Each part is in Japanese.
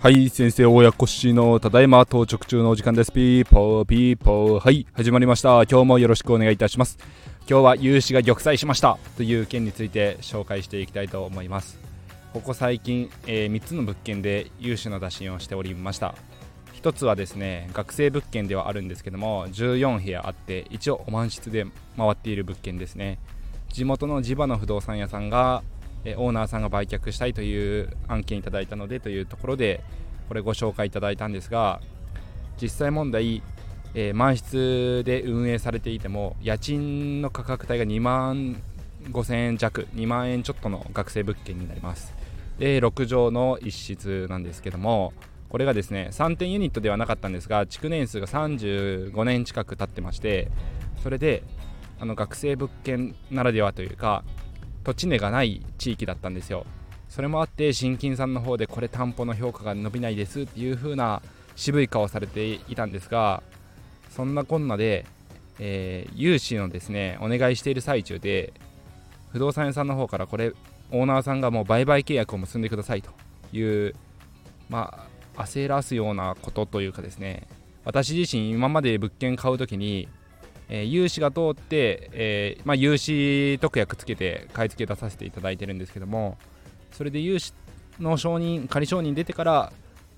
はい先生親子氏のただいま到着中のお時間です。ピーポーピーポーはい始まりました。今日もよろしくお願いいたします。今日は融資が玉砕しましたという件について紹介していきたいと思います。ここ最近、えー、3つの物件で融資の打診をしておりました。1つはですね学生物件ではあるんですけども14部屋あって一応お満室で回っている物件ですね。地元の地場の不動産屋さんがオーナーさんが売却したいという案件いただいたのでというところでこれご紹介いただいたんですが実際問題、えー、満室で運営されていても家賃の価格帯が2万5000円弱2万円ちょっとの学生物件になります。で6畳の一室なんですけどもこれがですね3点ユニットではなかったんですが築年数が35年近く経ってましてそれであの学生物件ならではというか土地値がない地域だったんですよ。それもあって新金さんの方でこれ担保の評価が伸びないですっていう風な渋い顔をされていたんですがそんなこんなで、えー、融資のですねお願いしている最中で不動産屋さんの方からこれオーナーさんがもう売買契約を結んでくださいというまあ焦らすようなことというかですね私自身今まで物件買う時にえー、融資が通って、えー、まあ、融資特約つけて買い付け出させていただいてるんですけどもそれで融資の承認仮承認出てから、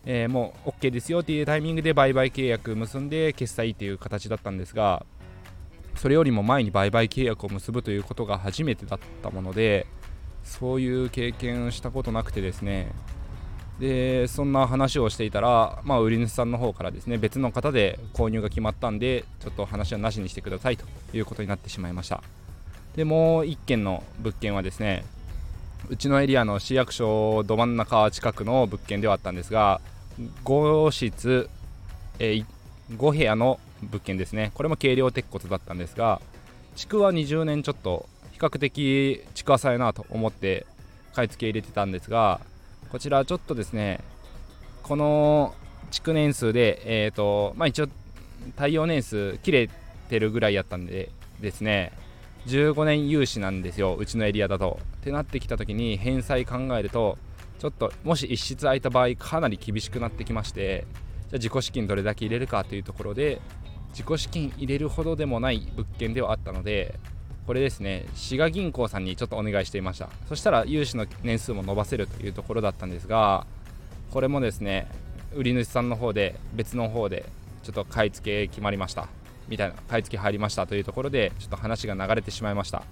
えー、もう OK ですよっていうタイミングで売買契約結んで決済っていう形だったんですがそれよりも前に売買契約を結ぶということが初めてだったものでそういう経験したことなくてですねでそんな話をしていたら、まあ、売り主さんの方からですね別の方で購入が決まったんでちょっと話はなしにしてくださいということになってしまいました。でもう1件の物件はですねうちのエリアの市役所ど真ん中近くの物件ではあったんですが5室、え、5部屋の物件ですね。これも軽量鉄骨だったんですが築は20年ちょっと比較的築浅いなと思って買い付け入れてたんですがこちらちょっとですねこの築年数でえっ、ー、とまあ一応耐用年数切れてるぐらいやったんでですね15年融資なんですようちのエリアだと。ってなってきた時に返済考えるとちょっともし一室空いた場合かなり厳しくなってきましてじゃあ自己資金どれだけ入れるかというところで自己資金入れるほどでもない物件ではあったのでこれですね。滋賀銀行さんにちょっとお願いしていました。そしたら融資の年数も伸ばせるというところだったんですがこれもですね売り主さんの方で別の方でちょっと買い付け決まりました。みたいな買い付け入りましたというところでちょっと話が流れてしまいました。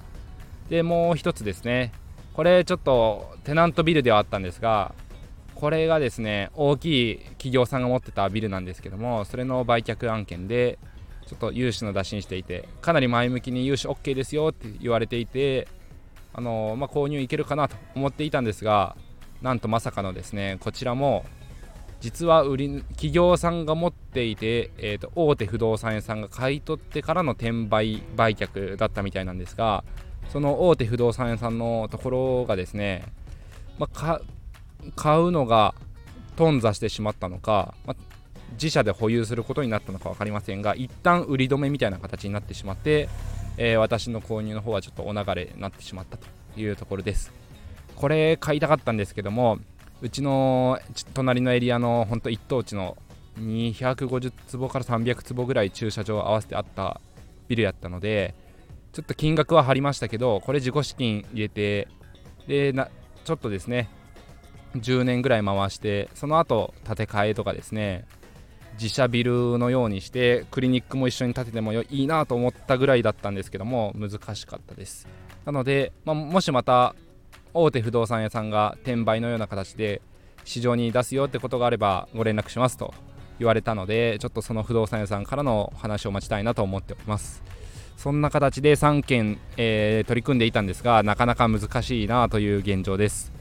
でもう一つですね。これちょっとテナントビルではあったんですがこれがですね大きい企業さんが持ってたビルなんですけどもそれの売却案件でちょっと融資の打診していてかなり前向きに融資 OK ですよって言われていてあのまあ、購入いけるかなと思っていたんですがなんとまさかのですねこちらも実は売り企業さんが持っていて、えーと、大手不動産屋さんが買い取ってからの転売売却だったみたいなんですがその大手不動産屋さんのところがですね、まあ、買うのが頓挫してしまったのか、まあ、自社で保有することになったのか分かりませんが一旦売り止めみたいな形になってしまって、えー、私の購入の方はちょっとお流れになってしまったというところです。これ買いたかったんですけどもうちの隣のエリアの本当一等地の250坪から300坪ぐらい駐車場合わせてあったビルやったのでちょっと金額は張りましたけどこれ自己資金入れてでなちょっとですね10年ぐらい回してその後建て替えとかですね自社ビルのようにしてクリニックも一緒に建ててもいいなと思ったぐらいだったんですけども難しかったです。なので、まあ、もしまた大手不動産屋さんが転売のような形で市場に出すよってことがあればご連絡しますと言われたのでちょっとその不動産屋さんからの話を待ちたいなと思っております。そんな形で3件、えー、取り組んでいたんですがなかなか難しいなという現状です。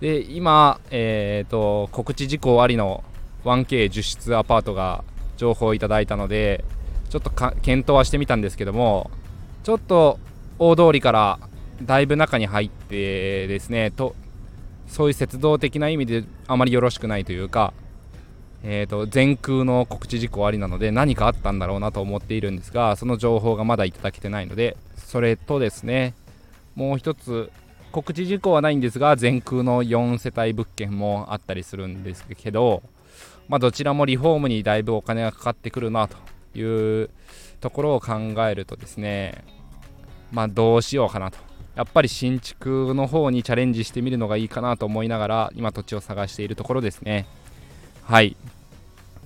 で今、えーと告知事項ありの 1K10 室アパートが情報をいただいたのでちょっと検討はしてみたんですけどもちょっと大通りからだいぶ中に入ってですねとそういう鉄道的な意味であまりよろしくないというか、えーと、全空の告知事項ありなので何かあったんだろうなと思っているんですがその情報がまだいただけてないのでそれとですねもう一つ告知事項はないんですが全空の4世帯物件もあったりするんですけど、まあ、どちらもリフォームにだいぶお金がかかってくるなというところを考えるとですねまあどうしようかなと。やっぱり新築の方にチャレンジしてみるのがいいかなと思いながら今土地を探しているところですね。はい。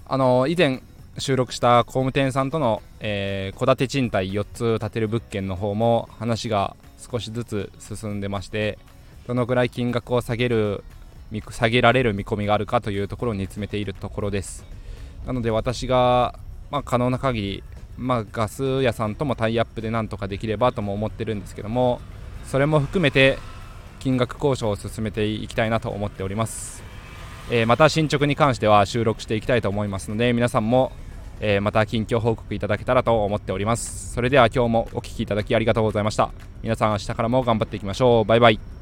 あの以前収録した工務店さんとの戸、えー、建て賃貸4つ建てる物件の方も話が少しずつ進んでましてどのぐらい金額を下げる下げられる見込みがあるかというところを煮詰めているところです。なので私が、まあ、可能な限り、まあ、ガス屋さんともタイアップでなんとかできればとも思ってるんですけどもそれも含めて金額交渉を進めていきたいなと思っております、えー、また進捗に関しては収録していきたいと思いますので皆さんもえ、また近況報告いただけたらと思っております。それでは今日もお聴きいただきありがとうございました。皆さん明日からも頑張っていきましょう。バイバイ。